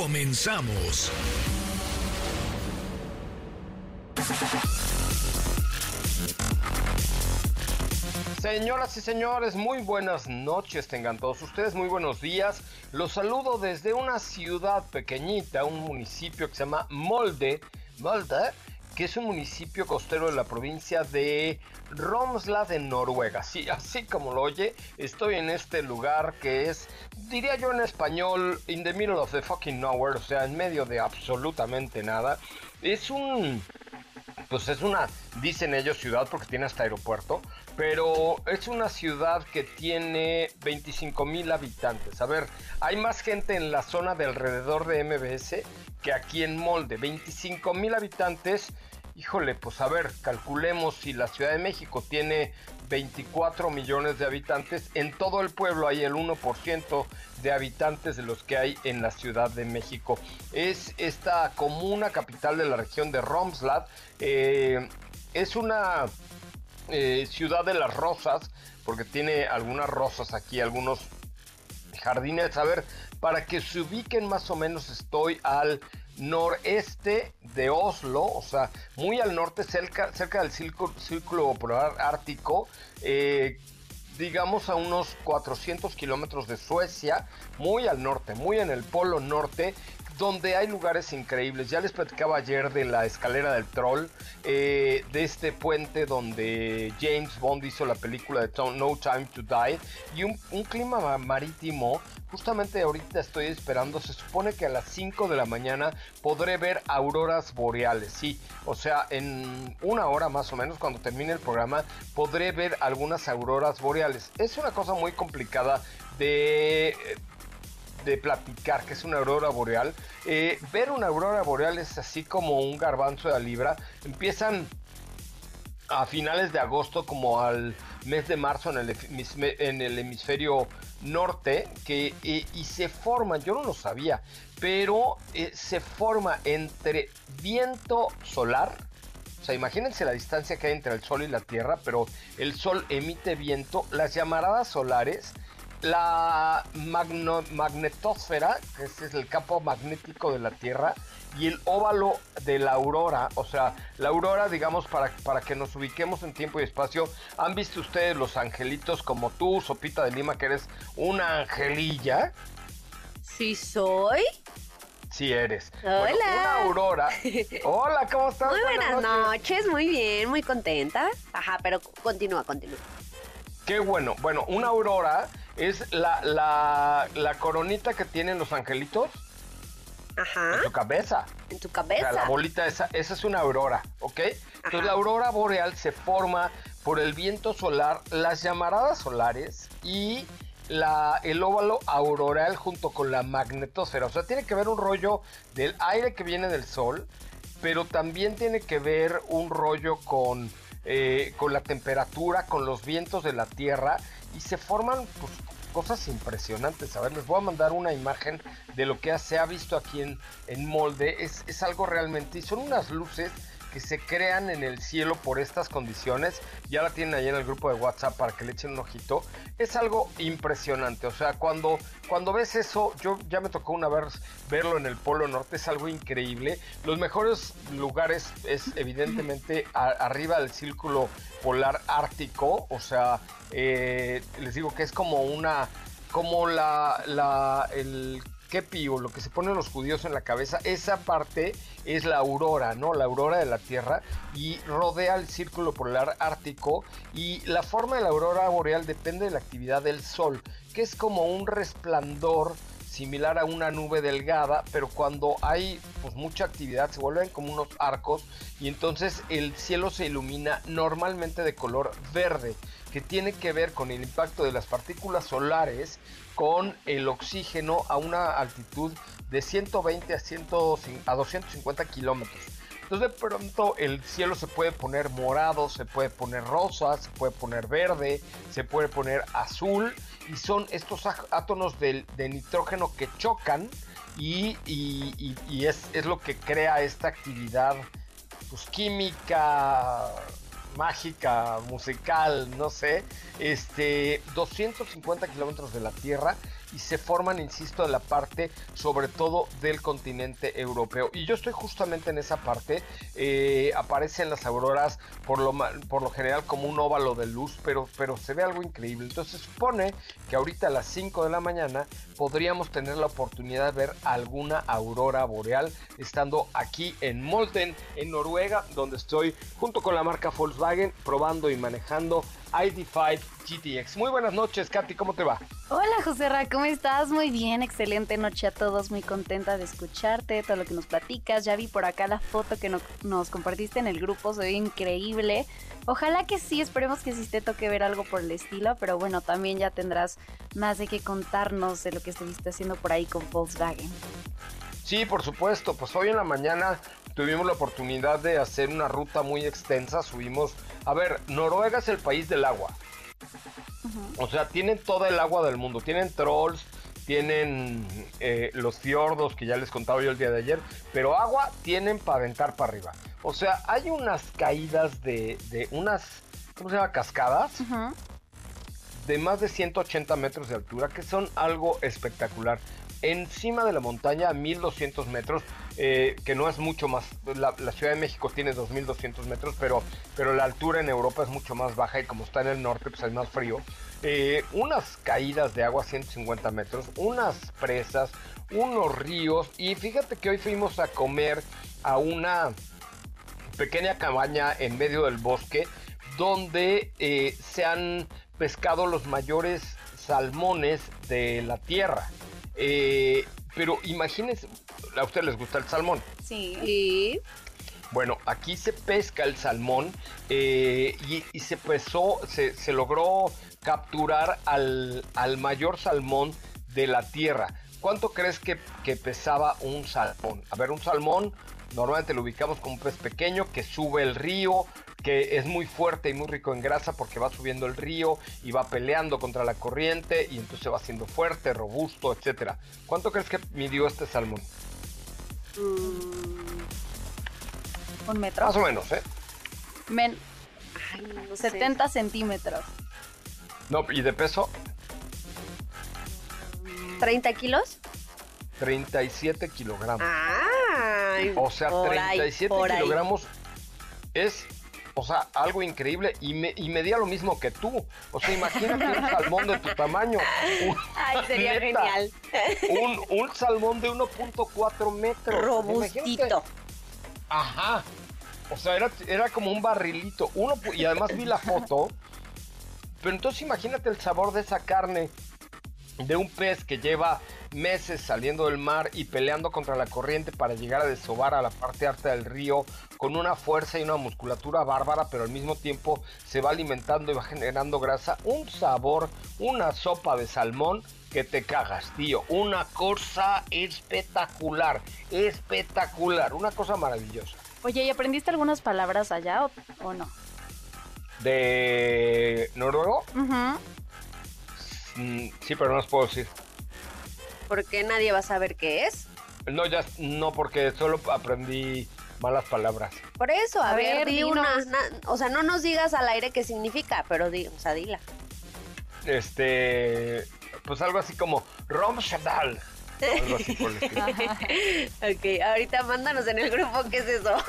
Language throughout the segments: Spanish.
Comenzamos. Señoras y señores, muy buenas noches tengan todos ustedes, muy buenos días. Los saludo desde una ciudad pequeñita, un municipio que se llama Molde, Molde, que es un municipio costero de la provincia de Romsdal en Noruega. Sí, así como lo oye, estoy en este lugar que es, diría yo en español, in the middle of the fucking nowhere, o sea, en medio de absolutamente nada. Es un pues es una, dicen ellos ciudad porque tiene hasta aeropuerto, pero es una ciudad que tiene 25 mil habitantes. A ver, hay más gente en la zona de alrededor de MBS que aquí en Molde, 25 mil habitantes. Híjole, pues a ver, calculemos si la Ciudad de México tiene 24 millones de habitantes, en todo el pueblo hay el 1% de habitantes de los que hay en la Ciudad de México. Es esta comuna capital de la región de Romsdal. Eh, es una eh, ciudad de las rosas, porque tiene algunas rosas aquí, algunos jardines. A ver, para que se ubiquen más o menos, estoy al noreste de Oslo, o sea, muy al norte, cerca, del círculo, polar ártico, eh, digamos a unos 400 kilómetros de Suecia, muy al norte, muy en el polo norte, donde hay lugares increíbles. Ya les platicaba ayer de la escalera del troll, eh, de este puente donde James Bond hizo la película de No Time to Die, y un clima marítimo. Justamente ahorita estoy esperando, se supone que a las 5 de la mañana podré ver auroras boreales, sí, o sea, en una hora más o menos, cuando termine el programa, podré ver algunas auroras boreales. Es una cosa muy complicada de de platicar que es una aurora boreal. Eh, ver una aurora boreal es así como un garbanzo de la libra. Empiezan a finales de agosto como al mes de marzo en el, en el hemisferio norte que, eh, y se forma, yo no lo sabía, pero eh, se forma entre viento solar, o sea, imagínense la distancia que hay entre el Sol y la Tierra, pero el Sol emite viento, las llamaradas solares la magnetosfera, que es el campo magnético de la Tierra, y el óvalo de la aurora, o sea, la aurora, digamos, para, para que nos ubiquemos en tiempo y espacio, ¿han visto ustedes los angelitos como tú, Sopita de Lima, que eres una angelilla? Sí, soy. Sí eres. Hola. una aurora. Hola, ¿cómo estás? Muy buenas, noches, muy bien, muy contenta. Ajá, pero continúa, continúa. Qué bueno. Bueno, una aurora es la, la, coronita que tienen los angelitos. Ajá. En tu cabeza. En tu cabeza. la bolita esa, esa es una aurora, ¿ok? Entonces la aurora boreal se forma por el viento solar, las llamaradas solares y la, el óvalo auroral junto con la magnetosfera. O sea, tiene que ver un rollo del aire que viene del sol, pero también tiene que ver un rollo con, eh, con la temperatura, con los vientos de la Tierra y se forman pues, cosas impresionantes. A ver, les voy a mandar una imagen de lo que se ha visto aquí en, en molde. Es, es algo realmente, y son unas luces que se crean en el cielo por estas condiciones. Ya la tienen ahí en el grupo de WhatsApp para que le echen un ojito. Es algo impresionante. O sea, cuando, cuando ves eso, yo ya me tocó una vez verlo en el Polo Norte, es algo increíble. Los mejores lugares es evidentemente arriba del círculo polar ártico. O sea, eh, les digo que es como una, como la, la, el kepi o lo que se ponen los judíos en la cabeza, esa parte es la aurora, ¿no? La aurora de la Tierra y rodea el círculo polar ártico y la forma de la aurora boreal depende de la actividad del Sol, que es como un resplandor similar a una nube delgada, pero cuando hay pues mucha actividad se vuelven como unos arcos y entonces el cielo se ilumina normalmente de color verde, que tiene que ver con el impacto de las partículas solares con el oxígeno a una altitud de 120 a, 100, a 250 kilómetros. Entonces de pronto el cielo se puede poner morado, se puede poner rosa, se puede poner verde, se puede poner azul y son estos átomos de, nitrógeno que chocan y, es, lo que crea esta actividad pues, química, mágica, musical, no sé, este, 250 kilómetros de la Tierra y se forman, insisto, en la parte sobre todo del continente europeo. Y yo estoy justamente en esa parte. Eh, aparecen las auroras por lo, general como un óvalo de luz, pero, pero se ve algo increíble. Entonces supone que ahorita a las 5 de la mañana podríamos tener la oportunidad de ver alguna aurora boreal estando aquí en Molten, en Noruega, donde estoy junto con la marca Volkswagen probando y manejando ID5 GTX. Muy buenas noches, Katy, ¿cómo te va? Hola, José Ra, ¿cómo estás? Muy bien, excelente noche a todos, muy contenta de escucharte, todo lo que nos platicas. Ya vi por acá la foto que nos compartiste en el grupo, se ve increíble. Ojalá que sí, esperemos que sí te toque ver algo por el estilo, pero bueno, también ya tendrás más de qué contarnos de lo que estuviste haciendo por ahí con Volkswagen. Sí, por supuesto, pues hoy en la mañana tuvimos la oportunidad de hacer una ruta muy extensa, subimos a ver, Noruega es el país del agua. O sea, tienen toda el agua del mundo. Tienen trolls, tienen eh, los fiordos que ya les contaba yo el día de ayer, pero agua tienen para aventar para arriba. O sea, hay unas caídas de, unas, ¿cómo se llama? Cascadas. De más de 180 metros de altura, que son algo espectacular. Encima de la montaña, a 1200 metros, eh, que no es mucho más. La, Ciudad de México tiene 2.200 metros, pero, pero la altura en Europa es mucho más baja y como está en el norte, pues es más frío. Eh, unas caídas de agua 150 metros, unas presas, unos ríos y fíjate que hoy fuimos a comer a una pequeña cabaña en medio del bosque donde eh, se han pescado los mayores salmones de la tierra. Pero imagínense, ¿A ustedes les gusta el salmón? Sí. Bueno, aquí se pesca el salmón eh, y, se pesó, se, logró capturar al, mayor salmón de la tierra. ¿Cuánto crees que, que, pesaba un salmón? A ver, un salmón normalmente lo ubicamos como un pez pequeño que sube el río, que es muy fuerte y muy rico en grasa porque va subiendo el río y va peleando contra la corriente y entonces va siendo fuerte, robusto, etc. ¿Cuánto crees que midió este salmón? ¿Un metro? Más o menos, ¿eh? Men 70 centímetros. No, ¿y de peso? ¿30 kilos? 37 kilogramos. Ay, o sea, 37 kilogramos es, o sea, algo increíble y, me, y medía lo mismo que tú. O sea, imagínate un salmón de tu tamaño. Ay, sería genial. Un, salmón de 1.4 metros. Robustito. Ajá. O sea, era, era como un barrilito. Uno, y además vi la foto. Pero entonces imagínate el sabor de esa carne de un pez que lleva meses saliendo del mar y peleando contra la corriente para llegar a desovar a la parte alta del río con una fuerza y una musculatura bárbara, pero al mismo tiempo se va alimentando y va generando grasa, un sabor, una sopa de salmón que te cagas, tío. Una cosa espectacular, espectacular, una cosa maravillosa. Oye, ¿y aprendiste algunas palabras allá o, no? ¿De noruego? Mm, sí, pero no las puedo decir. ¿Por qué nadie va a saber qué es? No, ya no, porque solo aprendí malas palabras. Por eso, a, ver, di una, o sea, no nos digas al aire qué significa, pero di, o sea, dila. Este, pues algo así como Romshadal. Algo así por el ok, ahorita mándanos en el grupo qué es eso.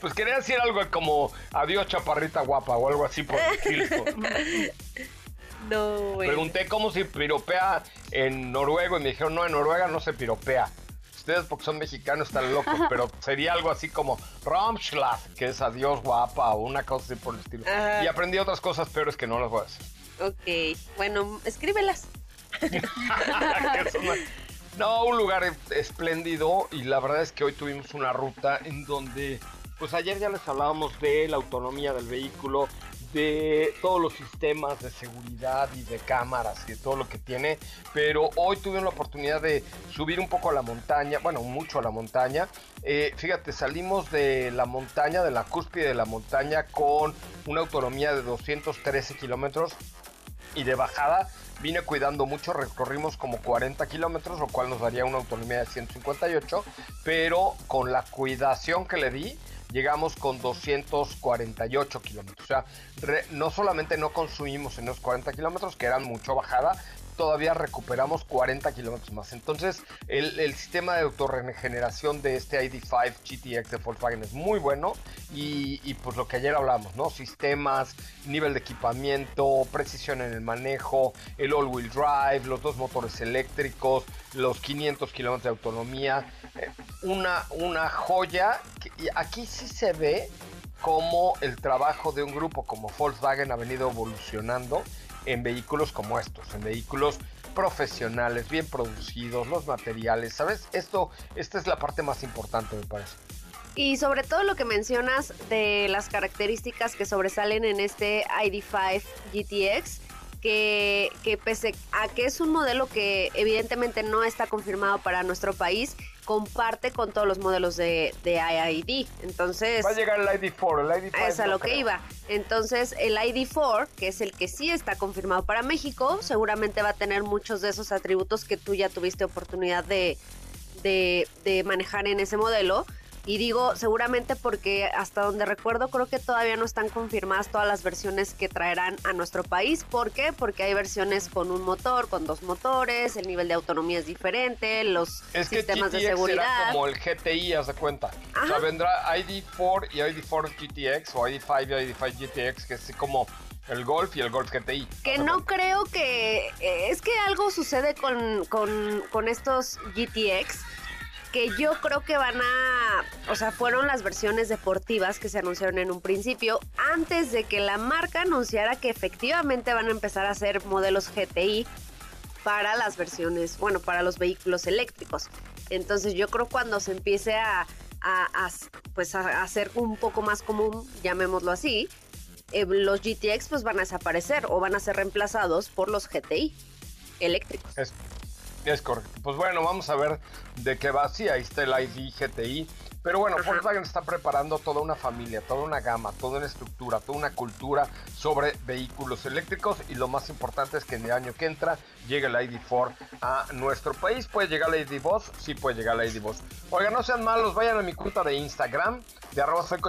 pues quería decir algo como adiós chaparrita guapa o algo así por el estilo. No, Pregunté cómo se piropea en noruego y me dijeron, no, en Noruega no se piropea. Ustedes porque son mexicanos están locos, pero sería algo así como Romschlag, que es adiós guapa o una cosa así por el estilo. Y aprendí otras cosas peores que no las voy a decir. Ok, bueno, escríbelas. no, un lugar espléndido y la verdad es que hoy tuvimos una ruta en donde, pues ayer ya les hablábamos de la autonomía del vehículo, de todos los sistemas de seguridad y de cámaras y de todo lo que tiene, pero hoy tuve la oportunidad de subir un poco a la montaña, bueno, mucho a la montaña. Eh, fíjate, salimos de la montaña, de la cúspide de la montaña, con una autonomía de 213 kilómetros y de bajada vine cuidando mucho, recorrimos como 40 kilómetros, lo cual nos daría una autonomía de 158, pero con la cuidación que le di, llegamos con 248 kilómetros. O sea, no solamente no consumimos en los 40 kilómetros, que eran mucho bajada, todavía recuperamos 40 kilómetros más. Entonces, el, sistema de autorregeneración de este ID5 GTX de Volkswagen es muy bueno. Y, pues lo que ayer hablamos, ¿no? Sistemas, nivel de equipamiento, precisión en el manejo, el all-wheel drive, los dos motores eléctricos, los 500 kilómetros de autonomía. Eh, una, una joya. Y aquí sí se ve cómo el trabajo de un grupo como Volkswagen ha venido evolucionando en vehículos como estos, en vehículos profesionales, bien producidos, los materiales, ¿sabes? Esto, esta es la parte más importante, me parece. Y sobre todo lo que mencionas de las características que sobresalen en este ID5 GTX, que, que pese a que es un modelo que evidentemente no está confirmado para nuestro país, comparte con todos los modelos de, de IID. Entonces. Va a llegar el ID4, el ID5. Es a lo que iba. Entonces, el ID4, que es el que sí está confirmado para México, seguramente va a tener muchos de esos atributos que tú ya tuviste oportunidad de, de, de manejar en ese modelo. Y digo seguramente porque hasta donde recuerdo creo que todavía no están confirmadas todas las versiones que traerán a nuestro país. ¿Por qué? Porque hay versiones con un motor, con dos motores, el nivel de autonomía es diferente, los sistemas de seguridad. Será como el GTI, haz de cuenta. O sea, vendrá ID4 y ID4 GTX o ID5 y ID5 GTX, que es como el Golf y el Golf GTI. Que no creo que... Eh, es que algo sucede con, con, con estos GTX que yo creo que van a, o sea, fueron las versiones deportivas que se anunciaron en un principio antes de que la marca anunciara que efectivamente van a empezar a hacer modelos GTI para las versiones, bueno, para los vehículos eléctricos. Entonces yo creo cuando se empiece a, pues a hacer un poco más común, llamémoslo así, eh, los GTX pues van a desaparecer o van a ser reemplazados por los GTI eléctricos. Es correcto. Pues bueno, vamos a ver de qué va. Sí, ahí está el ID GTI. Pero bueno, Volkswagen está preparando toda una familia, toda una gama, toda una estructura, toda una cultura sobre vehículos eléctricos. Y lo más importante es que en el año que entra llegue el ID4 a nuestro país. ¿Puede llegar el ID Boss? Sí, puede llegar el ID Boss. Oigan, no sean malos, vayan a mi cuenta de Instagram, de arroba soy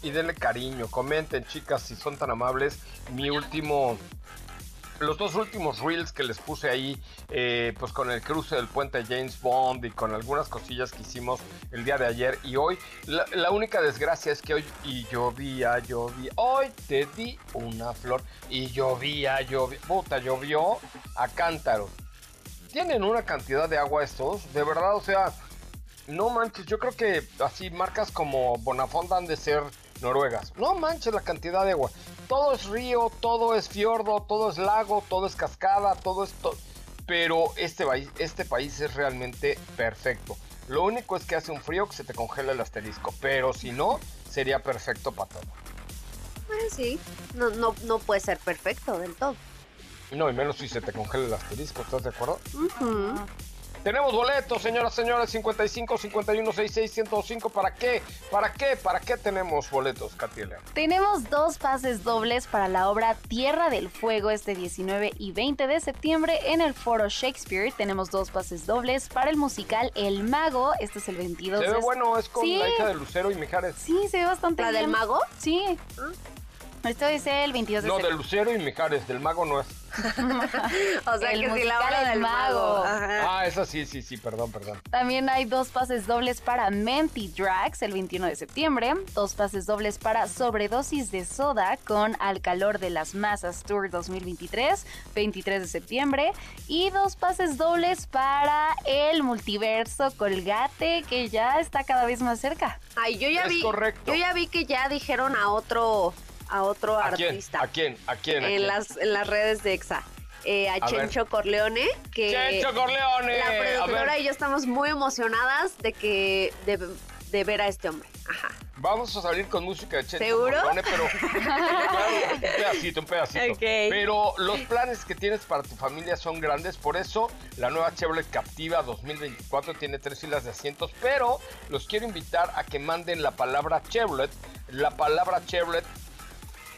y denle cariño. Comenten, chicas, si son tan amables. Mi último los dos últimos reels que les puse ahí, eh, pues con el cruce del puente James Bond y con algunas cosillas que hicimos el día de ayer y hoy. La, única desgracia es que hoy y llovía, llovía. Hoy te di una flor y llovía, llovía. Puta, llovió a cántaro. Tienen una cantidad de agua estos, de verdad, o sea, no manches, yo creo que así marcas como Bonafonda han de ser noruegas. No manches la cantidad de agua todo es río, todo es fiordo, todo es lago, todo es cascada, todo es... Pero este país, este país es realmente perfecto. Lo único es que hace un frío que se te congela el asterisco, pero si no, sería perfecto para todo. Eh, sí, no, no, no puede ser perfecto del todo. No, y menos si se te congela el asterisco, ¿estás de acuerdo? Tenemos boletos, señoras, señores, 55, 51, 66, 105. ¿Para qué? ¿Para qué? ¿Para qué tenemos boletos, Katiela? Tenemos dos pases dobles para la obra Tierra del Fuego este 19 y 20 de septiembre en el Foro Shakespeare. Tenemos dos pases dobles para el musical El Mago. Este es el 22 Se ve bueno, es con la hija de Lucero y Mijares. Sí, se ve bastante ¿La del Mago? Sí. Ah. Esto dice el 22 de No, de Lucero y Mijares, del mago no es. o sea que si la hora del mago. Ah, eso sí, sí, sí, perdón, perdón. También hay dos pases dobles para Menti Drags el 21 de septiembre, dos pases dobles para Sobredosis de Soda con Al Calor de las Masas Tour 2023, 23 de septiembre, y dos pases dobles para el multiverso Colgate que ya está cada vez más cerca. Ay, yo ya vi. Yo ya vi que ya dijeron a otro a otro artista. ¿A quién? ¿A quién? en, Las, en las redes de EXA. Eh, a, Chencho Corleone, que ¡Chencho Corleone! la productora y yo estamos muy emocionadas de que de, ver a este hombre. Ajá. Vamos a salir con música de Checho ¿Seguro? Pero un pedacito, un pedacito. Ok. Pero los planes que tienes para tu familia son grandes, por eso la nueva Chevrolet Captiva 2024 tiene tres filas de asientos, pero los quiero invitar a que manden la palabra Chevrolet, la palabra Chevrolet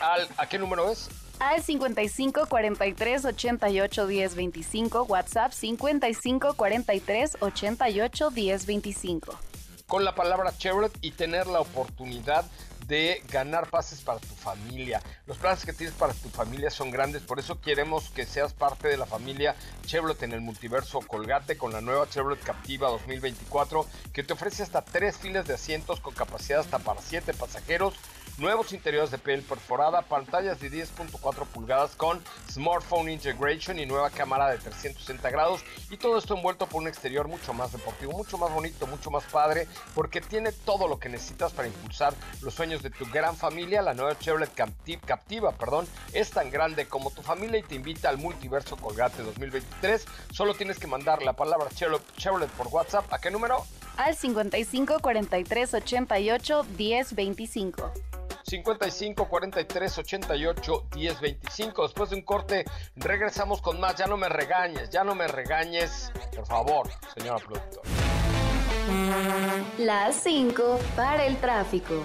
al ¿a qué número es? Al 55 43 88 10 25, WhatsApp 55 43 88 10 25. con la palabra Chevrolet y tener la oportunidad de ganar pases para tu familia. Los planes que tienes para tu familia son grandes, por eso queremos que seas parte de la familia Chevrolet en el multiverso Colgate con la nueva Chevrolet Captiva 2024 que te ofrece hasta tres filas de asientos con capacidad hasta para 7 pasajeros, nuevos interiores de piel perforada, pantallas de 10.4 pulgadas con smartphone integration y nueva cámara de 360 grados y todo esto envuelto por un exterior mucho más deportivo, mucho más bonito, mucho más padre porque tiene todo lo que necesitas para impulsar los sueños de tu gran familia. La nueva Chevrolet Capti- Captiva, perdón, es tan grande como tu familia y te invita al multiverso Colgate 2023. Solo tienes que mandar la palabra Chevrolet, Chevrolet por WhatsApp. ¿A qué número? Al 55 43 88 10 25. 55 43 88 10 25. Después de un corte, regresamos con más. Ya no me regañes, ya no me regañes. Por favor, señora productora. Las 5 para el tráfico.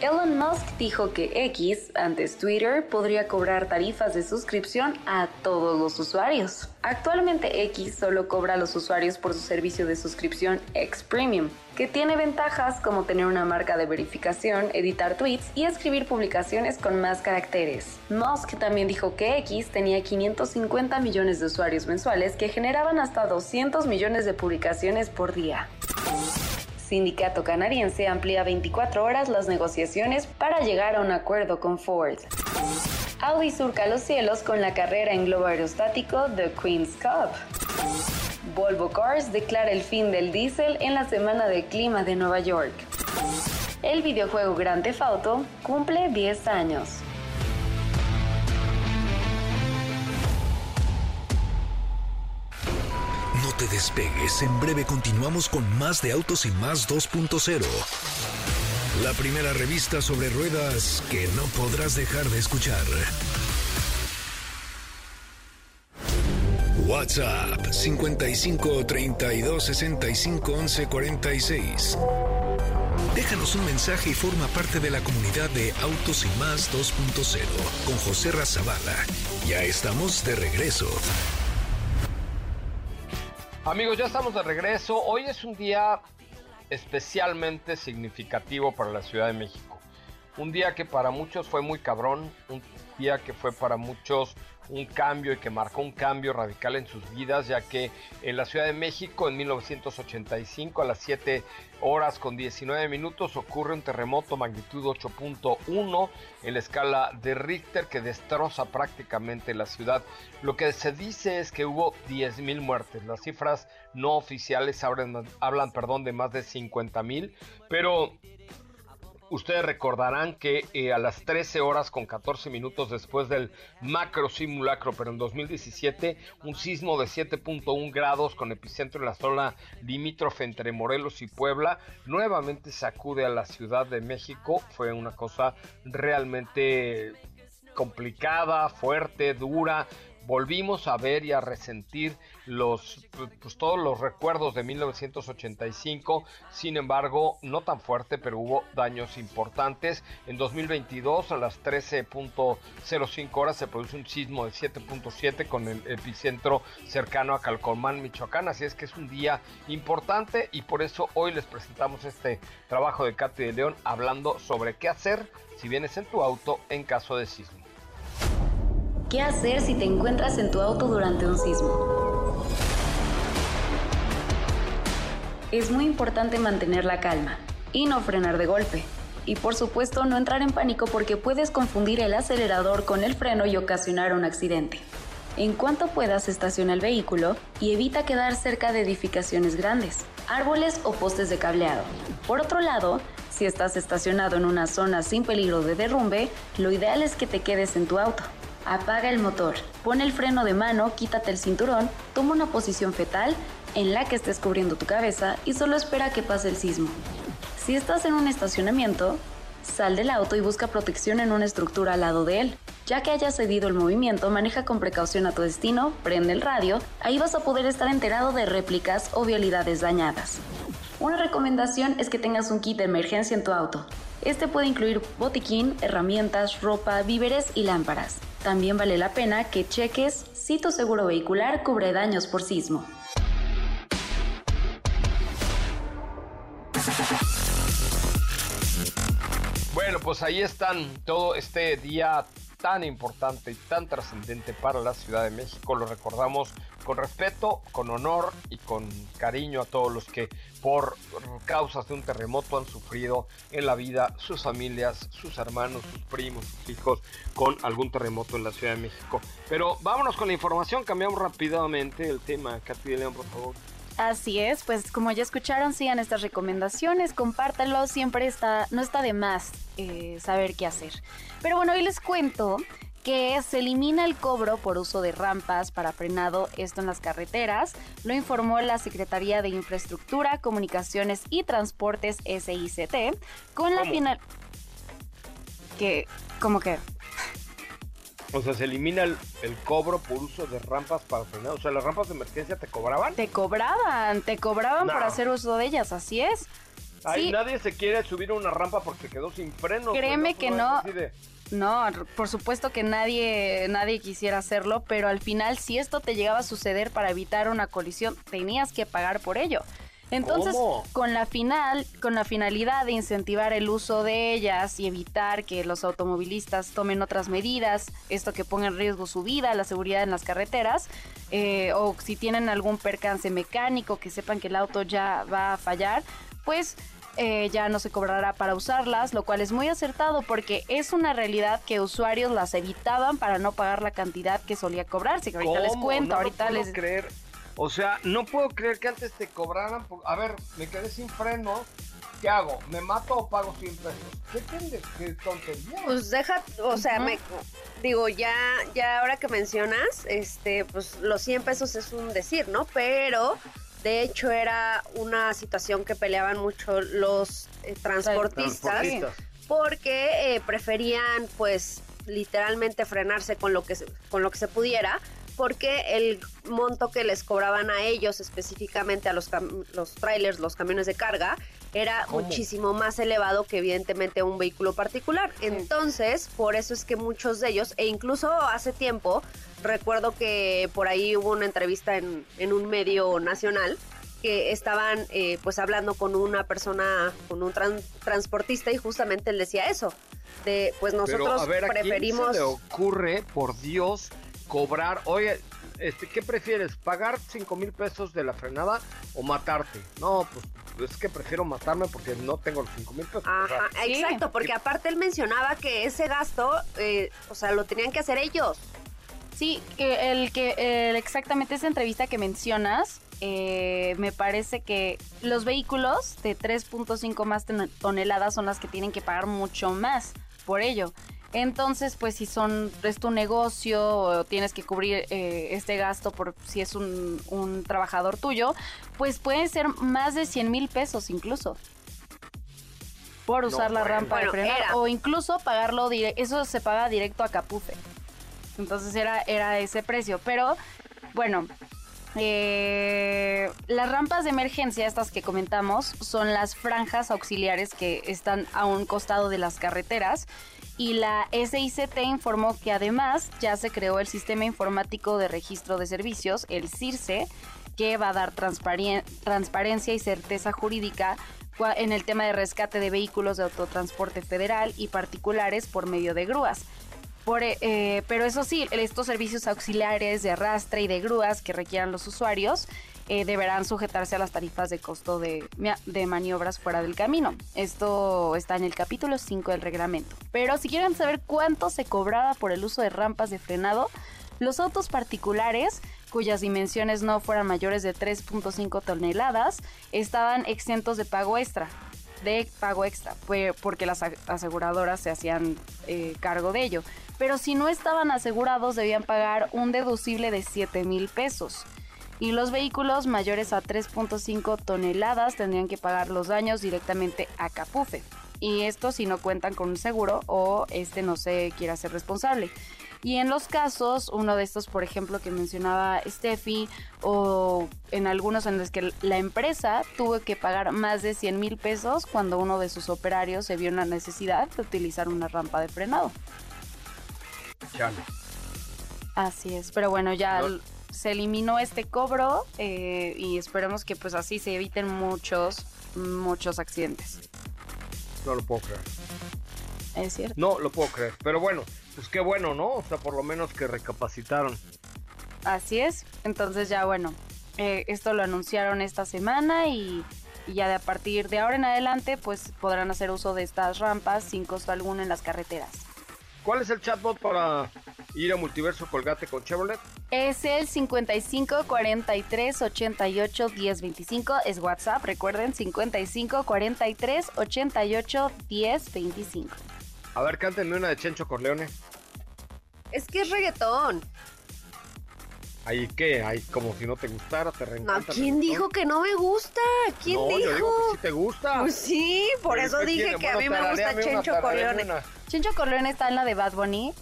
Elon Musk dijo que X, antes Twitter, podría cobrar tarifas de suscripción a todos los usuarios. Actualmente X solo cobra a los usuarios por su servicio de suscripción X Premium, que tiene ventajas como tener una marca de verificación, editar tweets y escribir publicaciones con más caracteres. Musk también dijo que X tenía 550 millones de usuarios mensuales que generaban hasta 200 millones de publicaciones por día. Sindicato canadiense amplía 24 horas las negociaciones para llegar a un acuerdo con Ford. Audi surca los cielos con la carrera en globo aerostático The Queen's Cup. Volvo Cars declara el fin del diésel en la Semana de Clima de Nueva York. El videojuego Grand Theft Auto cumple 10 años. No te despegues, en breve continuamos con más de Autos y Más 2.0. La primera revista sobre ruedas que no podrás dejar de escuchar. WhatsApp 55 32 65 11 46. Déjanos un mensaje y forma parte de la comunidad de Autos y Más 2.0 con José Razabala. Ya estamos de regreso. Amigos, ya estamos de regreso. Hoy es un día especialmente significativo para la Ciudad de México. Un día que para muchos fue muy cabrón, un que fue para muchos un cambio y que marcó un cambio radical en sus vidas, ya que en la Ciudad de México en 1985 a las 7 horas con 19 minutos ocurre un terremoto magnitud 8.1 en la escala de Richter que destroza prácticamente la ciudad. Lo que se dice es que hubo 10.000 muertes. Las cifras no oficiales hablan, hablan perdón, de más de 50.000, pero Ustedes recordarán que eh, a las 13 horas con 14 minutos después del macro simulacro, pero en 2017, un sismo de 7.1 grados con epicentro en la zona limítrofe entre Morelos y Puebla, nuevamente sacude a la Ciudad de México. Fue una cosa realmente complicada, fuerte, dura volvimos a ver y a resentir los pues, todos los recuerdos de 1985 sin embargo no tan fuerte pero hubo daños importantes. En 2022 a las 13.05 horas se produce un sismo de 7.7 con el epicentro cercano a Calcomán Michoacán. Así es que es un día importante y por eso hoy les presentamos este trabajo de Katy de León hablando sobre qué hacer si vienes en tu auto en caso de sismo ¿Qué hacer si te encuentras en tu auto durante un sismo? Es muy importante mantener la calma y no frenar de golpe. Y por supuesto no entrar en pánico porque puedes confundir el acelerador con el freno y ocasionar un accidente. En cuanto puedas estaciona el vehículo y evita quedar cerca de edificaciones grandes, árboles o postes de cableado. Por otro lado, si estás estacionado en una zona sin peligro de derrumbe, lo ideal es que te quedes en tu auto. Apaga el motor, pon el freno de mano, quítate el cinturón, toma una posición fetal en la que estés cubriendo tu cabeza y solo espera que pase el sismo. Si Si estás en un estacionamiento, sal del auto y busca protección en una estructura al lado de él. Ya que hayas cedido el movimiento, maneja con precaución a tu destino, prende el radio, ahí vas a poder estar enterado de réplicas o vialidades dañadas. Una recomendación es que tengas un kit de emergencia en tu auto. Este puede incluir botiquín, herramientas, ropa, víveres y lámparas. También vale la pena que cheques si tu seguro vehicular cubre daños por sismo. Bueno, pues ahí están todo este día tan importante y tan trascendente para la Ciudad de México. Lo recordamos con respeto, con honor y con cariño a todos los que por causas de un terremoto han sufrido en la vida sus familias, sus hermanos, sus primos, sus hijos con algún terremoto en la Ciudad de México. Pero vámonos con la información, cambiamos rápidamente el tema. Katy de León, por favor. Así es, pues como ya escucharon, sigan estas recomendaciones, compártanlo, siempre está, no está de más eh, saber qué hacer. Pero bueno, hoy les cuento que se elimina el cobro por uso de rampas para frenado, esto en las carreteras, lo informó la Secretaría de Infraestructura, Comunicaciones y Transportes SICT, con la final... que, ¿cómo que? O sea, se elimina el, cobro por uso de rampas para frenar. O sea, las rampas de emergencia te cobraban. Te cobraban, te cobraban por hacer uso de ellas, así es. Ahí nadie se quiere subir a una rampa porque quedó sin freno. Créeme que no. No, por supuesto que nadie, nadie quisiera hacerlo, pero al final si esto te llegaba a suceder para evitar una colisión, tenías que pagar por ello. Entonces, con la final, con la finalidad de incentivar el uso de ellas y evitar que los automovilistas tomen otras medidas, esto que ponga en riesgo su vida, la seguridad en las carreteras, eh, o si tienen algún percance mecánico, que sepan que el auto ya va a fallar, pues eh, ya no se cobrará para usarlas, lo cual es muy acertado porque es una realidad que usuarios las evitaban para no pagar la cantidad que solía cobrarse. Que ahorita les cuento, ahorita les. Creer. O sea, no puedo creer que antes te cobraran. A ver, me quedé sin freno. ¿Qué hago? ¿Me mato o pago 100 pesos? ¿Qué, tiene? ¿Qué tontería? Pues deja, o sea, me, digo, ya, ya ahora que mencionas, este, pues los 100 pesos es un decir, ¿no? Pero de hecho, era una situación que peleaban mucho los eh, transportistas, porque eh, preferían, pues, literalmente frenarse con lo que se, con lo que se pudiera porque el monto que les cobraban a ellos, específicamente a los, los trailers, los camiones de carga, era muchísimo más elevado que evidentemente un vehículo particular. Entonces, por eso es que muchos de ellos, e incluso hace tiempo, recuerdo que por ahí hubo una entrevista en, en un medio nacional que estaban eh, pues hablando con una persona, con un transportista y justamente él decía eso, de pues nosotros Pero, a ver, preferimos... ¿a quién se le ocurre, por Dios, cobrar, oye, este, ¿qué prefieres? ¿Pagar 5 mil pesos de la frenada o matarte? No, pues es que prefiero matarme porque no tengo los 5 mil pesos. Ajá, exacto, porque aparte él mencionaba que ese gasto, eh, o sea, lo tenían que hacer ellos. Sí, el que exactamente esa entrevista que mencionas, eh, me parece que los vehículos de 3.5 más toneladas son las que tienen que pagar mucho más por ello. Entonces, pues si son, es tu negocio o tienes que cubrir eh, este gasto por si es un, trabajador tuyo, pues puede ser más de 100 mil pesos incluso. Por usar la rampa de frenar o incluso pagarlo, eso se paga directo a Capufe. Entonces era, era ese precio. Pero bueno, eh, las rampas de emergencia, estas que comentamos, son las franjas auxiliares que están a un costado de las carreteras y la SICT informó que además ya se creó el Sistema Informático de Registro de Servicios, el CIRSE, que va a dar transparencia y certeza jurídica en el tema de rescate de vehículos de autotransporte federal y particulares por medio de grúas. Eh, pero eso sí, estos servicios auxiliares de arrastre y de grúas que requieran los usuarios eh, deberán sujetarse a las tarifas de costo de, maniobras fuera del camino. Esto está en el capítulo 5 del reglamento. Pero si quieren saber cuánto se cobraba por el uso de rampas de frenado, los autos particulares cuyas dimensiones no fueran mayores de 3.5 toneladas estaban exentos de pago extra de pago extra, porque las aseguradoras se hacían eh, cargo de ello. Pero si no estaban asegurados, debían pagar un deducible de 7 mil pesos. Y los vehículos mayores a 3.5 toneladas tendrían que pagar los daños directamente a Capufe. Y esto si no cuentan con un seguro o este no se quiera ser responsable. Y en los casos, uno de estos, por ejemplo, que mencionaba Steffi, o en algunos en los que la empresa tuvo que pagar más de 100 mil pesos cuando uno de sus operarios se vio en la necesidad de utilizar una rampa de frenado. Chale. Así es, pero bueno, ya se eliminó este cobro eh, y esperemos que pues así se eviten muchos, muchos accidentes. No lo puedo creer. Es cierto. No lo puedo creer. Pero bueno, pues qué bueno, ¿no? O sea, por lo menos que recapacitaron. Así es. Entonces ya bueno, eh, esto lo anunciaron esta semana y, y, ya de a partir de ahora en adelante pues podrán hacer uso de estas rampas sin costo alguno en las carreteras. ¿Cuál es el chatbot para ir a Multiverso Colgate con Chevrolet? Es el 55 43 88 10 25. Es WhatsApp, recuerden, 55 43 88 10 25. A ver, cántenme una de Chencho Corleone. Es que es reggaetón. ¿Ahí qué? Ahí como si no te gustara, te No, ¿quién dijo que no me gusta? ¿Quién no, dijo? Yo digo que sí te gusta. Pues sí, por Pero eso dije que a mí me gusta Chencho Corleone. Chencho Corleone está en la de Bad Bunny.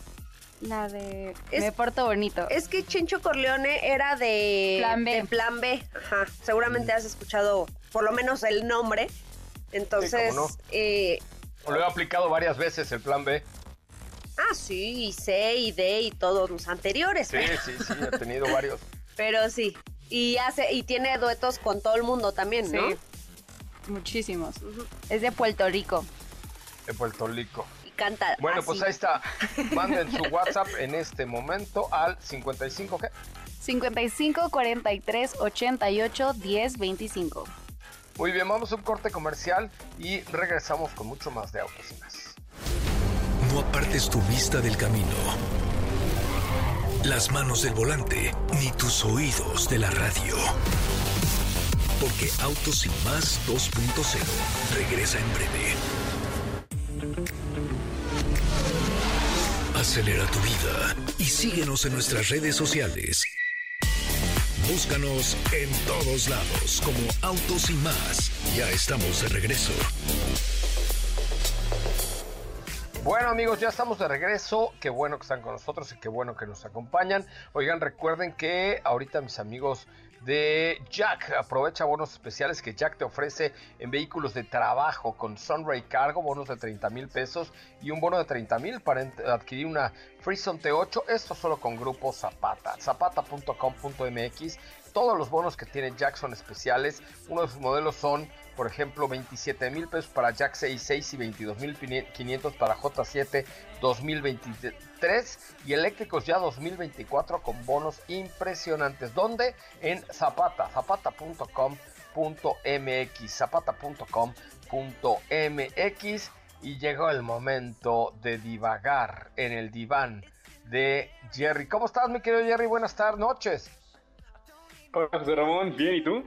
La de Es- Me porto bonito. Es que Chencho Corleone era de Plan B. de Plan B. Ajá. Seguramente has escuchado por lo menos el nombre. Entonces, Sí, cómo no. eh, Lo he aplicado varias veces el plan B. ah, sí, y C y D y todos los anteriores. Sí, sí, sí, he tenido varios. Pero sí. Y hace y tiene duetos con todo el mundo también, ¿no? Sí. Muchísimos. Es de Puerto Rico. De Puerto Rico. Bueno, así. pues ahí está. Manden su WhatsApp en este momento al 55, ¿qué? 55 43 88 10 25. Muy bien, vamos a un corte comercial y regresamos con mucho más de autos y más. No apartes tu vista del camino. Las manos del volante, ni tus oídos de la radio. Porque Autos y más 2.0 regresa en breve. Acelera tu vida y síguenos en nuestras redes sociales. Búscanos en todos lados como Autos y más. Ya estamos de regreso. Bueno amigos, ya estamos de regreso. Qué bueno que están con nosotros y qué bueno que nos acompañan. Oigan, recuerden que ahorita mis amigos de Jack, aprovecha bonos especiales que Jack te ofrece en vehículos de trabajo con Sunray Cargo, bonos de 30 mil pesos y un bono de 30 mil para adquirir una Freezone T8. Esto solo con Grupo Zapata. Zapata.com.mx. Todos los bonos que tiene Jack son especiales. Uno de sus modelos son por ejemplo, 27 mil pesos para Jack 66 y 22 mil 500 para J7 2023 y eléctricos ya 2024 con bonos impresionantes. ¿Dónde? En Zapata, zapata.com.mx, zapata.com.mx y llegó el momento de divagar en el diván de Jerry. ¿Cómo estás, mi querido Jerry? Buenas tardes, noches. Hola José Ramón, bien, ¿y tú?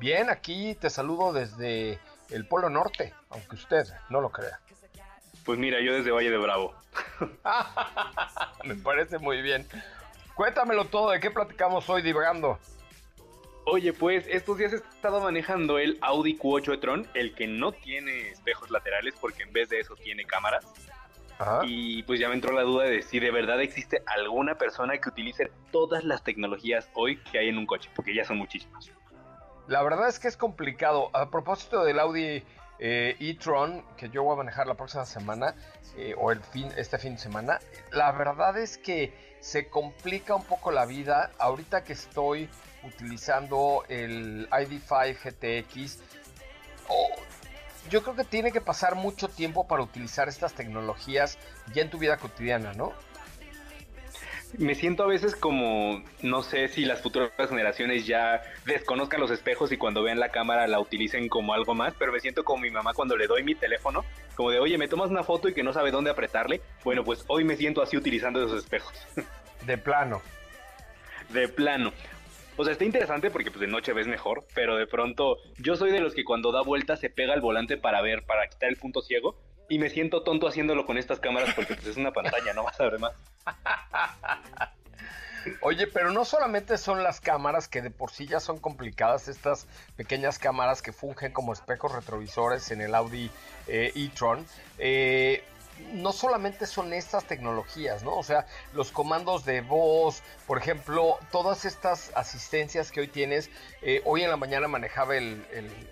Bien, aquí te saludo desde el Polo Norte, aunque usted no lo crea. Pues mira, yo desde Valle de Bravo. Me parece muy bien. Cuéntamelo todo, ¿de qué platicamos hoy divagando? Oye, pues estos días he estado manejando el Audi Q8 e-tron, el que no tiene espejos laterales porque en vez de eso tiene cámaras. Ajá. Y pues ya me entró la duda de si de verdad existe alguna persona que utilice todas las tecnologías hoy que hay en un coche, porque ya son muchísimas. La verdad es que es complicado. A propósito del Audi eh, e-tron, que yo voy a manejar la próxima semana, eh, o el fin, este fin de semana, la verdad es que se complica un poco la vida. Ahorita que estoy utilizando el ID5 GTX, oh, yo creo que tiene que pasar mucho tiempo para utilizar estas tecnologías ya en tu vida cotidiana, ¿no? Me siento a veces como, no sé si las futuras generaciones ya desconozcan los espejos y cuando vean la cámara la utilicen como algo más, pero me siento como mi mamá cuando le doy mi teléfono, como de, oye, me tomas una foto y que no sabe dónde apretarle. Bueno, pues hoy me siento así utilizando esos espejos. De plano. de plano. O sea, está interesante porque pues de noche ves mejor, pero de pronto yo soy de los que cuando da vuelta se pega al volante para ver, para quitar el punto ciego. Y me siento tonto haciéndolo con estas cámaras porque pues es una pantalla, no vas a ver más. Oye, pero no solamente son las cámaras que de por sí ya son complicadas, estas pequeñas cámaras que fungen como espejos retrovisores en el Audi eh, e-tron. Eh, no solamente son estas tecnologías, ¿no? O sea, los comandos de voz, por ejemplo, todas estas asistencias que hoy tienes. eh, hoy en la mañana manejaba el,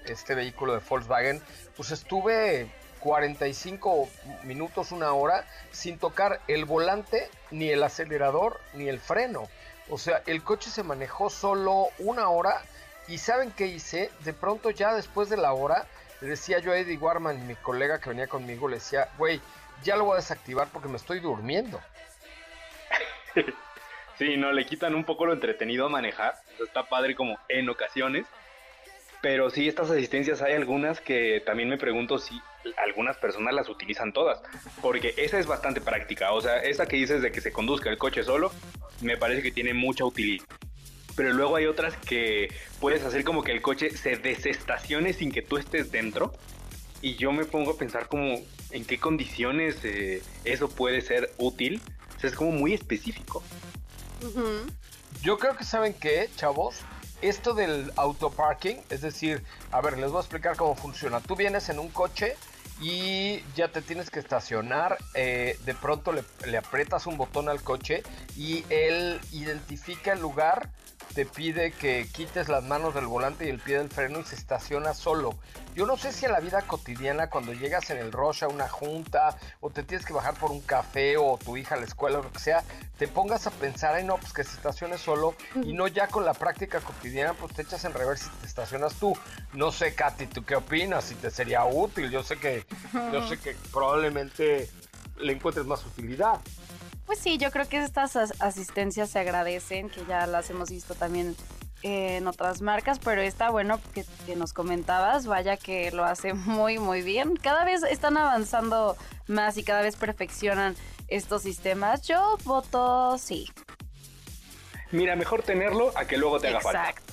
este vehículo de Volkswagen, pues estuve 45 minutos, una hora, sin tocar el volante, ni el acelerador, ni el freno. O sea, el coche se manejó solo una hora. ¿Y saben qué hice? De pronto ya después de la hora, le decía yo a Eddie Warman, mi colega que venía conmigo, le decía, güey, ya lo voy a desactivar porque me estoy durmiendo. Sí, no, le quitan un poco lo entretenido a manejar. está padre como en ocasiones. Pero sí, estas asistencias hay algunas que también me pregunto si algunas personas las utilizan todas. Porque esa es bastante práctica. O sea, esa que dices de que se conduzca el coche solo, me parece que tiene mucha utilidad. Pero luego hay otras que puedes hacer como que el coche se desestacione sin que tú estés dentro. Y yo me pongo a pensar como en qué condiciones eh, eso puede ser útil. O sea, es como muy específico. Yo creo que saben qué, chavos, esto del autoparking, es decir, a ver, les voy a explicar cómo funciona. Tú vienes en un coche y ya te tienes que estacionar, eh, de pronto le, le aprietas un botón al coche y él identifica el lugar, te pide que quites las manos del volante y el pie del freno y se estaciona solo. Yo no sé si en la vida cotidiana, cuando llegas en el rush a una junta o te tienes que bajar por un café o tu hija a la escuela o lo que sea, te pongas a pensar, ay no, pues que se estacione solo y no ya con la práctica cotidiana, pues te echas en reversa y te estacionas tú. No sé, Katy, ¿tú qué opinas? Si te sería útil, yo sé que, yo sé que probablemente le encuentres más utilidad. Pues sí, yo creo que estas as- asistencias se agradecen, que ya las hemos visto también eh, en otras marcas, pero está bueno que, que nos comentabas, vaya que lo hace muy, muy bien. Cada vez están avanzando más y cada vez perfeccionan estos sistemas. Yo voto sí. Mira, mejor tenerlo a que luego te haga falta. Exacto.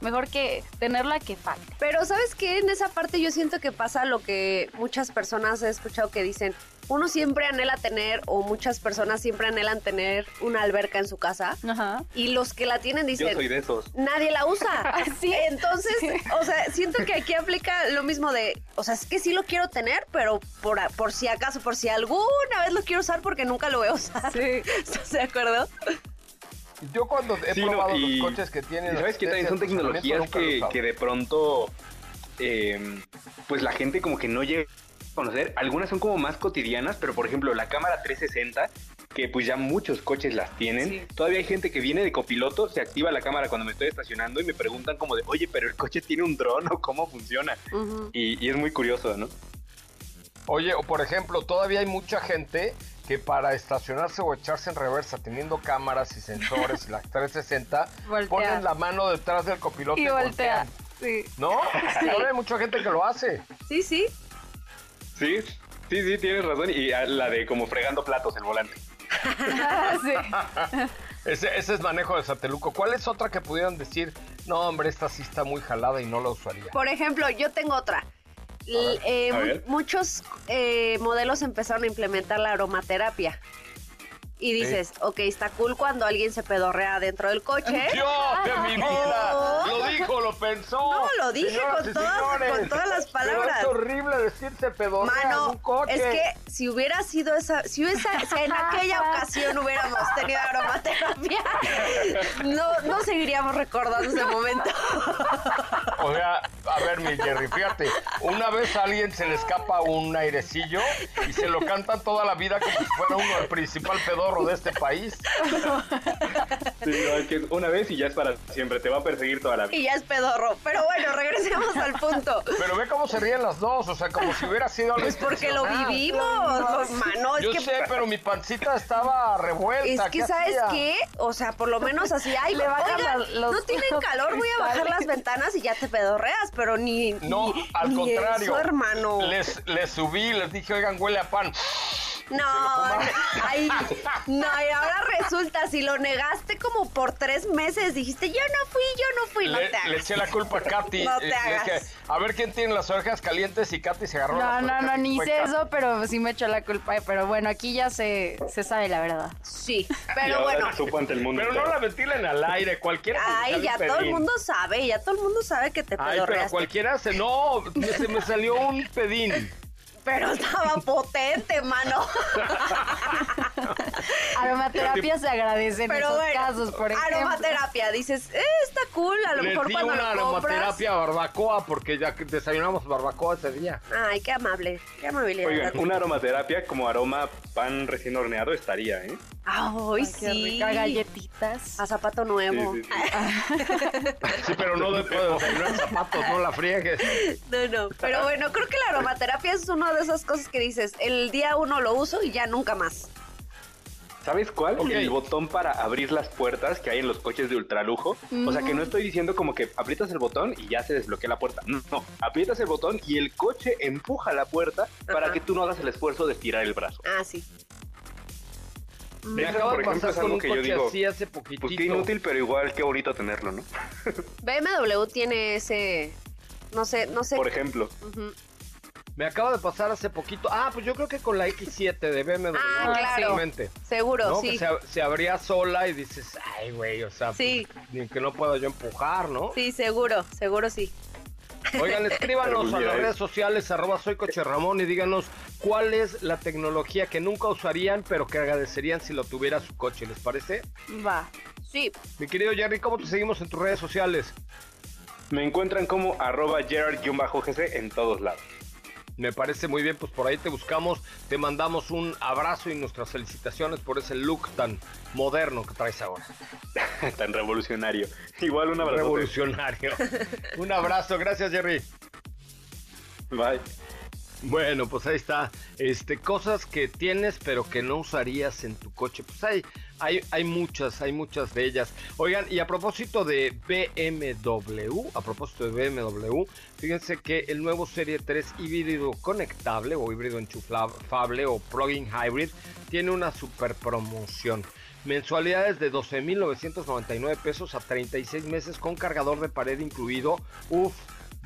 Mejor que tenerla que falte. Pero ¿sabes qué? En esa parte yo siento que pasa lo que muchas personas he escuchado que dicen, uno siempre anhela tener o muchas personas siempre anhelan tener una alberca en su casa Ajá. y los que la tienen Yo dicen, soy de esos. nadie la usa. Sí. Entonces, Sí. o sea, siento que aquí aplica lo mismo de, o sea, es que sí lo quiero tener, pero por, por si acaso, por si alguna vez lo quiero usar porque nunca lo voy a usar. Sí. ¿Estás de acuerdo? Yo cuando he Sí, no, probado y- los coches que tienen... Y sabes que también son tecnologías que, que de pronto, eh, pues la gente como que no llega a conocer. Algunas son como más cotidianas, pero por ejemplo la cámara 360, que pues ya muchos coches las tienen. Sí. Todavía hay gente que viene de copiloto, se activa la cámara cuando me estoy estacionando y me preguntan como de, oye, pero el coche tiene un dron o cómo funciona. Y es muy curioso, ¿no? Oye, o por ejemplo, todavía hay mucha gente que para estacionarse o echarse en reversa teniendo cámaras y sensores y las 360 Voltea. ponen la mano detrás del copiloto y, Y voltea. voltean. Sí. ¿No? Todavía hay mucha gente que lo hace. Sí, sí. Sí, sí, sí, tienes razón. Y la de como fregando platos el volante. sí. Ese, ese es manejo de sateluco. ¿Cuál es otra que pudieran decir? No, hombre, esta sí está muy jalada y no la usaría. Por ejemplo, yo tengo otra. Eh, muchos eh, modelos empezaron a implementar la aromaterapia. Y dices, ok, está cool cuando alguien se pedorrea dentro del coche. ¡Dios de mi vida! Lo dijo, lo pensó. No, lo dije Señoras con todas- señores. con todas las palabras. Pero es horrible decirse pedorrea en Mano, un coche. es que si hubiera sido esa, si, hubiese- si en aquella ocasión hubiéramos tenido aromaterapia, no, no seguiríamos recordando ese momento. O sea, a ver, mi Jerry, fíjate, una vez a alguien se le escapa un airecillo y se lo cantan toda la vida como si fuera uno el principal pedorro de este país. Sí, no, es que es una vez y ya es para siempre, te va a perseguir toda la vida. Y ya es pedorro. Pero bueno, regresemos al punto. Pero ve cómo se ríen las dos, o sea, como si hubiera sido algo Pues porque lo vivimos, mano. Es Yo que, sé, pero mi pancita estaba revuelta. es que ¿qué ¿sabes hacía? qué? O sea, por lo menos así, ay, Le bajan oigan, los- los- no tienen los calor, voy a bajar las ventanas y ya te pedorreas, pero ni No, ni- al ni contrario. eso, hermano. Les, les subí, les dije, oigan, huele a pan. No, ay, no, y ahora resulta, si lo negaste como por tres meses, dijiste, yo no fui, yo no fui, no Le, te hagas. le eché la culpa a Katy. No te Eh, es que, hagas. a ver quién tiene las orejas calientes y Katy se agarró No, las no, no, ni Katy. eso, pero sí me echó la culpa. Pero bueno, aquí ya se, se sabe la verdad. Sí, pero bueno. se supo ante el mundo. Pero no la ventilen al aire, cualquiera. que Ay, ya todo el mundo sabe, ya todo el mundo sabe que te Ay, pero pedorreaste. cualquiera se. No, se me salió un pedín. Pero estaba potente, mano. Aromaterapia se agradece en Pero esos bueno, casos, por ejemplo. aromaterapia, dices, eh, está cool, a lo Le mejor di cuando una lo compras. aromaterapia barbacoa porque ya desayunamos barbacoa ese día. Ay, qué amable, qué amabilidad. Oigan, una aromaterapia como aroma pan recién horneado estaría, ¿eh? Ay, Ay, qué sí. rica, galletitas. A zapato nuevo. Sí, sí, Sí, pero no después de desayunar zapatos, no la friegues. No, no. Pero bueno, creo que la aromaterapia es una de esas cosas que dices, el día uno lo uso y ya nunca más. ¿Sabes cuál? El botón para abrir las puertas que hay en los coches de ultralujo. O sea que no estoy diciendo como que aprietas el botón y ya se desbloquea la puerta. No, no. aprietas el botón y el coche empuja la puerta para que tú no hagas el esfuerzo de estirar el brazo. Ah, sí. Me Eso, acaba por de ejemplo, pasar es con algo un que yo coche digo, así hace poquitito. Pues qué inútil, pero igual qué bonito tenerlo, ¿no? BMW tiene ese, no sé, no sé. Por ejemplo. Ujú. Me acaba de pasar hace poquito. Ah, pues yo creo que con la X7 de BMW. Ah, claro. Seguro, ¿no? sí. Que se, se abría sola y dices, ay, güey, o sea, Sí. pues, ni que no puedo yo empujar, ¿no? Sí, seguro, seguro sí. Oigan, escríbanos a las redes sociales, arroba soy Coche Ramón, y díganos cuál es la tecnología que nunca usarían, pero que agradecerían si lo tuviera su coche, ¿les parece? Va. Sí. Mi querido Jerry, ¿cómo te seguimos en tus redes sociales? Me encuentran como arroba Gerard-GC en todos lados. Me parece muy bien, pues por ahí te buscamos, te mandamos un abrazo y nuestras felicitaciones por ese look tan moderno que traes ahora. Tan revolucionario. Igual un abrazo. Revolucionario. un abrazo, gracias Jerry. Bye. Bueno, pues ahí está. Este, cosas que tienes pero que no usarías en tu coche. Pues hay, hay, hay muchas, hay muchas de ellas. Oigan, y a propósito de BMW, a propósito de BMW, fíjense que el nuevo Serie 3 híbrido conectable o híbrido enchufable o plug-in hybrid tiene una super promoción. Mensualidades de 12.999 pesos a 36 meses con cargador de pared incluido. Uf,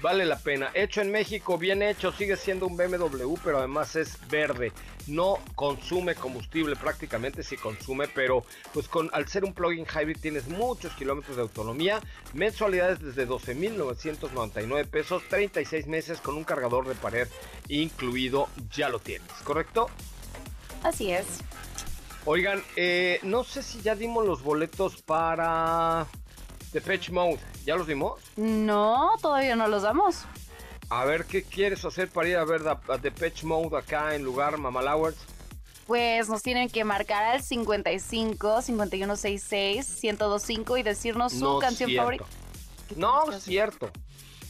Vale la pena. Hecho en México, bien hecho, sigue siendo un BMW, pero además es verde. No consume combustible, prácticamente sí consume, pero pues con al ser un plug-in hybrid tienes muchos kilómetros de autonomía. Mensualidades desde 12.999 pesos, 36 meses con un cargador de pared incluido, ya lo tienes, ¿correcto? Así es. Oigan, eh, no sé si ya dimos los boletos para Depeche Mode. ¿Ya los dimos? No, todavía no los damos. A ver, ¿qué quieres hacer para ir a ver a, a Depeche Mode acá en lugar Mamalowers? Pues nos tienen que marcar al 55 5166 1025 y decirnos su canción cierto. favorita. No, es cierto.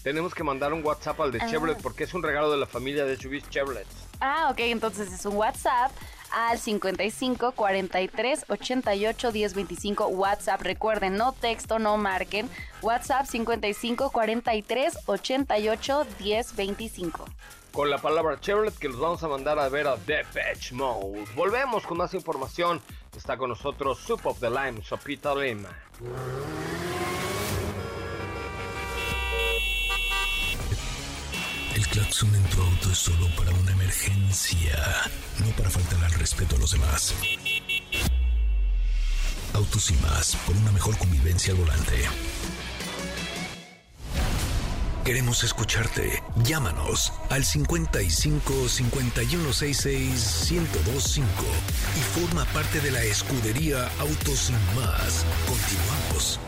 Tenemos que mandar un WhatsApp al de Ah. Chevrolet porque es un regalo de la familia de SUVs Chevrolet. Ah, ok, entonces es un WhatsApp al 55 43 88 10 25 WhatsApp. Recuerden, no texto, no marquen. WhatsApp 55 43 88 10 25. Con la palabra Chevrolet que los vamos a mandar a ver a Depeche Mode. Volvemos con más información. Está con nosotros Soup of the Lime, Sopita Lima. El claxon en tu auto es solo para una emergencia, no para faltar al respeto a los demás. Autos y más, por una mejor convivencia al volante. Queremos escucharte. Llámanos al 55 5166 1025 y forma parte de la escudería Autos y más. Continuamos.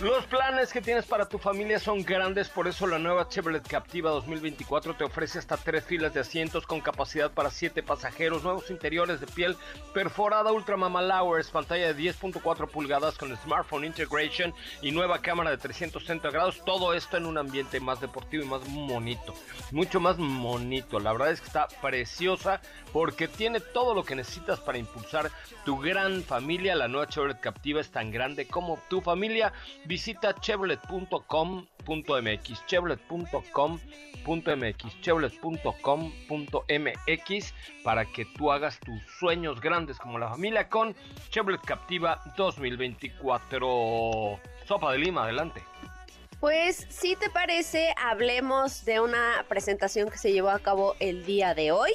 Los planes que tienes para tu familia son grandes, por eso la nueva Chevrolet Captiva 2024 te ofrece hasta tres filas de asientos con capacidad para siete pasajeros, nuevos interiores de piel perforada Ultra Mama Lowers, pantalla de 10.4 pulgadas con Smartphone Integration y nueva cámara de 360 grados, todo esto en un ambiente más deportivo y más bonito, mucho más bonito, la verdad es que está preciosa porque tiene todo lo que necesitas para impulsar tu gran familia, la nueva Chevrolet Captiva es tan grande como tu familia, visita chevrolet.com.mx, chevrolet.com.mx, chevrolet.com.mx para que tú hagas tus sueños grandes como la familia con Chevrolet Captiva 2024. Sopa de Lima, adelante. Pues si te parece, hablemos de una presentación que se llevó a cabo el día de hoy.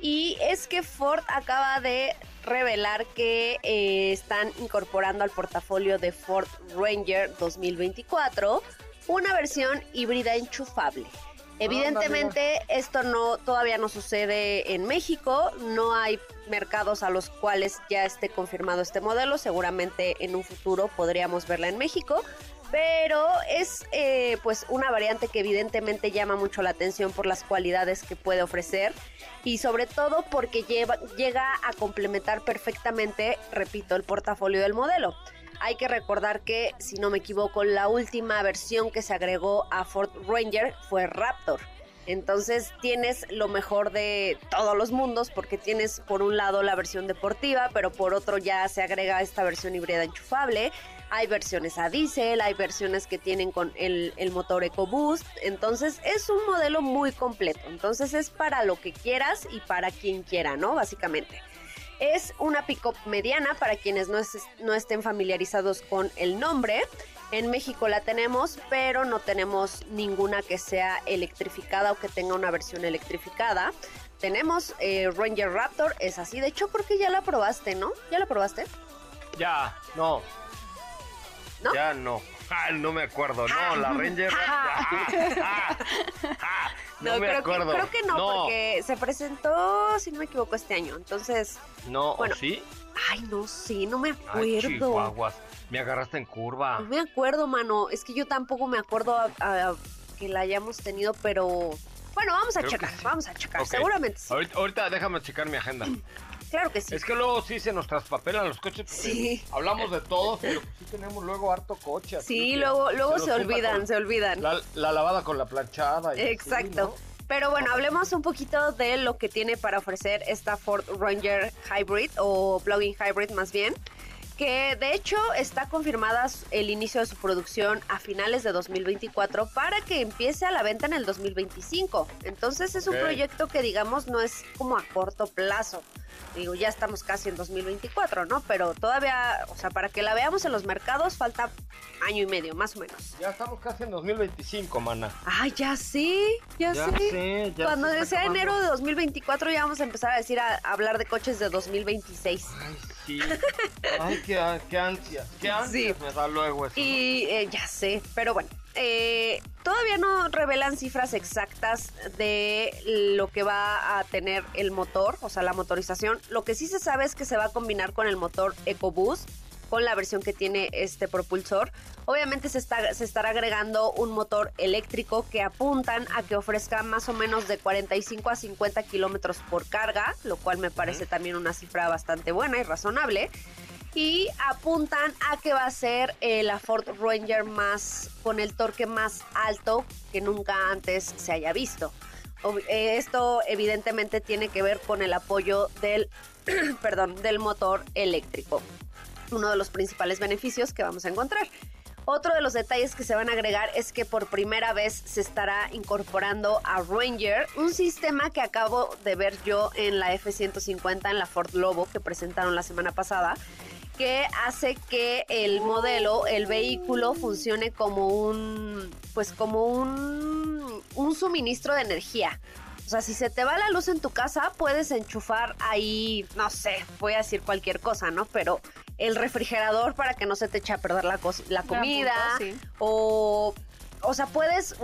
Y es que Ford acaba de revelar que eh, están incorporando al portafolio de Ford Ranger 2024 una versión híbrida enchufable. Evidentemente esto no todavía no sucede en México, no hay mercados a los cuales ya esté confirmado este modelo, seguramente en un futuro podríamos verla en México, pero es eh, pues una variante que evidentemente llama mucho la atención por las cualidades que puede ofrecer y sobre todo porque lleva, llega a complementar perfectamente, repito, el portafolio del modelo. Hay que recordar que, si no me equivoco, la última versión que se agregó a Ford Ranger fue Raptor. Entonces tienes lo mejor de todos los mundos porque tienes por un lado la versión deportiva, pero por otro ya se agrega esta versión híbrida enchufable. Hay versiones a diésel, hay versiones que tienen con el, motor EcoBoost. Entonces es un modelo muy completo. Entonces es para lo que quieras y para quien quiera, ¿no? Básicamente. Es una pick-up mediana para quienes no, es, no estén familiarizados con el nombre. En México la tenemos, pero no tenemos ninguna que sea electrificada o que tenga una versión electrificada. Tenemos eh, Ranger Raptor, es así. De hecho, creo que ya la probaste, ¿no? ¿Ya la probaste? Ya, no. ¿No? Ya no. Ah, no me acuerdo, no, la Ranger. Ah, ah, no, me creo, acuerdo. Que, creo que no, porque se presentó, si no me equivoco, este año. Entonces. No, bueno, ¿sí? Ay, no sé, no me Ay, acuerdo. chihuahuas. Me agarraste en curva. No me acuerdo, mano. Es que yo tampoco me acuerdo a- a- que la hayamos tenido, pero. Bueno, vamos a Creo checar, sí. vamos a checar. Seguramente sí. Ahorita, ahorita déjame checar mi agenda. Claro que sí. Es que luego sí se nos traspapelan los coches. Sí. Hablamos de todos, pero sí tenemos luego harto coche. Sí, luego, luego se olvidan, con se olvidan. La, la lavada con la planchada. y así, Exacto. ¿no? Pero bueno, hablemos un poquito de lo que tiene para ofrecer esta Ford Ranger Hybrid o plug-in hybrid más bien. Que de hecho está confirmada el inicio de su producción a finales de 2024 para que empiece a la venta en el 2025. Entonces es un proyecto que digamos no es como a corto plazo. Digo, ya estamos casi en 2024, ¿no? Pero todavía, o sea, para que la veamos en los mercados falta año y medio, más o menos. Ya estamos casi en 2025, mana. Ay, ya sí, ya, Ya sé, ya Cuando se sea acabando. enero de 2024 ya vamos a empezar a decir a, a hablar de coches de 2026. Ay, sí. Ay, qué, qué ansias. Qué ansias me da luego eso. Y eh, ya sé, pero bueno, eh, todavía no revelan cifras exactas de lo que va a tener el motor, o sea, la motorización. Lo que sí se sabe es que se va a combinar con el motor EcoBoost, con la versión que tiene este propulsor. Obviamente se, está, se estará agregando un motor eléctrico que apuntan a que ofrezca más o menos de 45 a 50 kilómetros por carga, lo cual me parece también una cifra bastante buena y razonable y apuntan a que va a ser eh, la Ford Ranger más con el torque más alto que nunca antes se haya visto. Eh, Esto evidentemente tiene que ver con el apoyo del, perdón, del motor eléctrico. Uno de los principales beneficios que vamos a encontrar. Otro de los detalles que se van a agregar es que por primera vez se estará incorporando a Ranger un sistema que acabo de ver yo en la F-150 en la Ford Lobo que presentaron la semana pasada que hace que el modelo, el vehículo funcione como un pues como un un suministro de energía. O sea, si se te va la luz en tu casa, puedes enchufar ahí, no sé, voy a decir cualquier cosa, ¿no? Pero el refrigerador para que no se te eche a perder la, la comida. sí. O, o sea, puedes,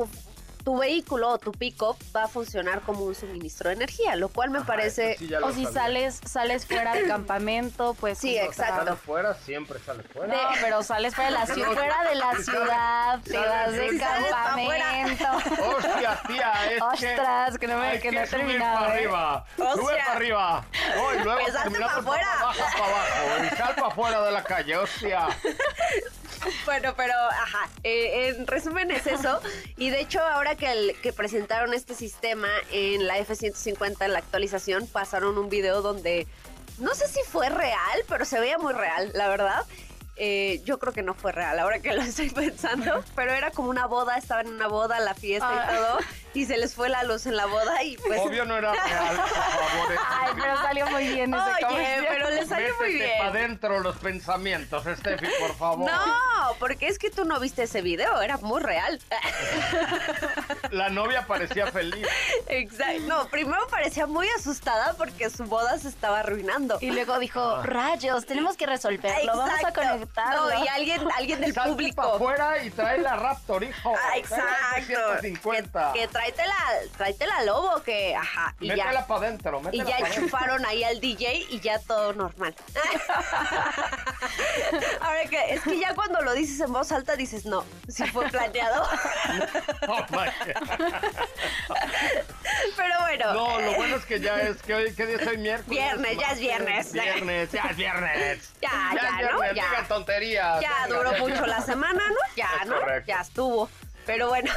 tu vehículo o tu pick-up va a funcionar como un suministro de energía, lo cual me Ajá, parece... sí O si sabía. sales, sales fuera del campamento, pues. Sí, como- exacto. Sale fuera, siempre sale fuera. No, pero sales fuera de la ciudad, fuera de la ciudad, te vas de. Sales campamento. Hostia, tía, es que... Ostras, que no me hay que no he terminado. para ¿eh? arriba. Sube para arriba. Oh, y luego Que salte terminaste pa' afuera. para abajo, para abajo. Y sal para afuera de la calle, hostia. Bueno, pero, ajá, eh, en resumen es eso. Y de hecho, ahora que, que presentaron este sistema en la F-150, en la actualización, pasaron un video donde, no sé si fue real, pero se veía muy real, la verdad. Eh, yo creo que no fue real, ahora que lo estoy pensando, pero era como una boda, estaban en una boda, la fiesta Ah. y todo, y se les fue la luz en la boda y pues... Obvio no era real, por favor. Ay, pero salió muy bien ese Oye, comercial. pero le salió muy Métete para bien. adentro los pensamientos, Steffi, por favor. No, porque es que tú no viste ese video, era muy real. La novia parecía feliz. Exacto. No, primero parecía muy asustada porque su boda se estaba arruinando. Y luego dijo, rayos, tenemos que resolverlo, vamos a Exacto. No, y alguien, alguien del Salte para público. afuera y trae la Raptor, hijo. Ah, exacto. 150. Que, que tráetela, tráetela lobo, que ajá. Y Métela ya. para adentro, Y ya pa' enchufaron ahí al DJ y ya todo normal. Ahora que es que ya cuando lo dices en voz alta dices, no, si fue planeado. Oh. Pero bueno. No, lo eh, bueno es que ya es hoy, ¿qué día es hoy? Miércoles. Viernes, ya es viernes. Viernes, ya es viernes. Ya, ya, es ¿no? Ya. digan tonterías. Ya venga, duró ya. mucho la semana, ¿no? Ya, Es ¿no? correcto. Ya estuvo. Pero bueno,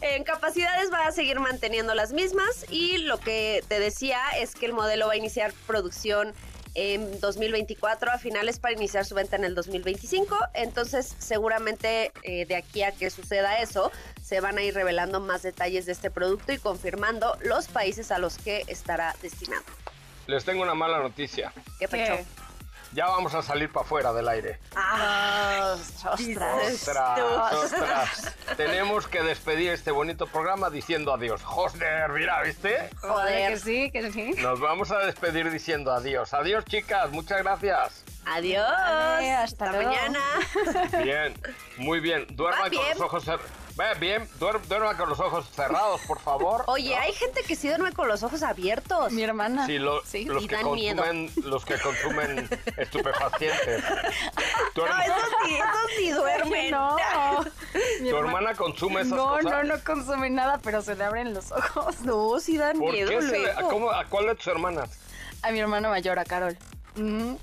en capacidades va a seguir manteniendo las mismas y lo que te decía es que el modelo va a iniciar producción en 2024 a finales para iniciar su venta en el 2025. Entonces, seguramente eh, de aquí a que suceda eso, se van a ir revelando más detalles de este producto y confirmando los países a los que estará destinado. Les tengo una mala noticia. ¿Qué pecho? Ya vamos a salir para afuera del aire. Ah, Ostras. Ostras, ostras. Tenemos que despedir este bonito programa diciendo adiós. Joder, mira, ¿viste? Joder. Que sí, que sí. Nos vamos a despedir diciendo adiós. Adiós, chicas. Muchas gracias. Adiós. Vale, hasta luego. mañana. Bien, muy bien. Duerman con bien. los ojos cer- Ve, bien, duer- duerman con los ojos cerrados, por favor. Oye, hay gente que sí duerme con los ojos abiertos. Mi hermana. Sí, lo- Sí. los, y que dan miedo. consumen, los que consumen estupefacientes. Tu, No, esos sí, esos sí duermen. No. Mi tu hermana- hermana consume esas No, cosas. no, no consume nada, pero se le abren los ojos. No, sí dan ¿Por miedo qué se le- luego. ¿cómo- ¿A cuál de tus hermanas? A mi hermana mayor, a Carol.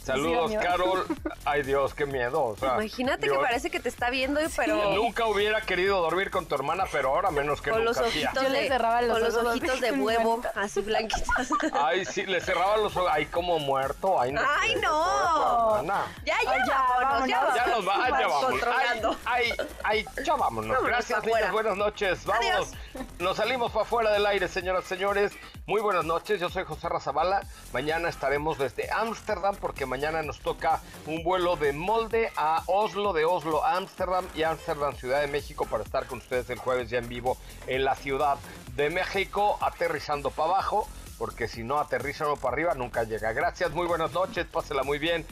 Saludos. Carol. Ay, Dios, qué miedo. o sea, Imagínate que parece que te está viendo, pero Nunca hubiera querido dormir con tu hermana, pero ahora menos que con nunca. tía. ojitos Yo le de, cerraba los con los ojos ojitos de huevo, así blanquitos. Ay, sí, le cerraba los ojos. Ay, como muerto. Ay, no. Ay, no. ya, ya, Ay, ya, vámonos, ya, vámonos. Ya nos va, ya vamos. Ay, ay, ay, ya vámonos. Vámonos Gracias. Buenas noches. Vámonos. Nos salimos para afuera del aire, señoras y señores. Muy buenas noches. Yo soy José Razabala. Mañana estaremos desde Ámsterdam porque mañana nos toca un vuelo de Molde a Oslo, de Oslo a Ámsterdam y Ámsterdam, Ciudad de México, para estar con ustedes el jueves ya en vivo en la Ciudad de México, aterrizando para abajo, porque si no aterriza uno para arriba, nunca llega. Gracias, muy buenas noches, pásela muy bien,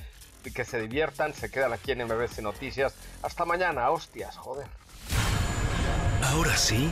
y que se diviertan, se quedan aquí en MBC Noticias. Hasta mañana, hostias, joder. Ahora sí,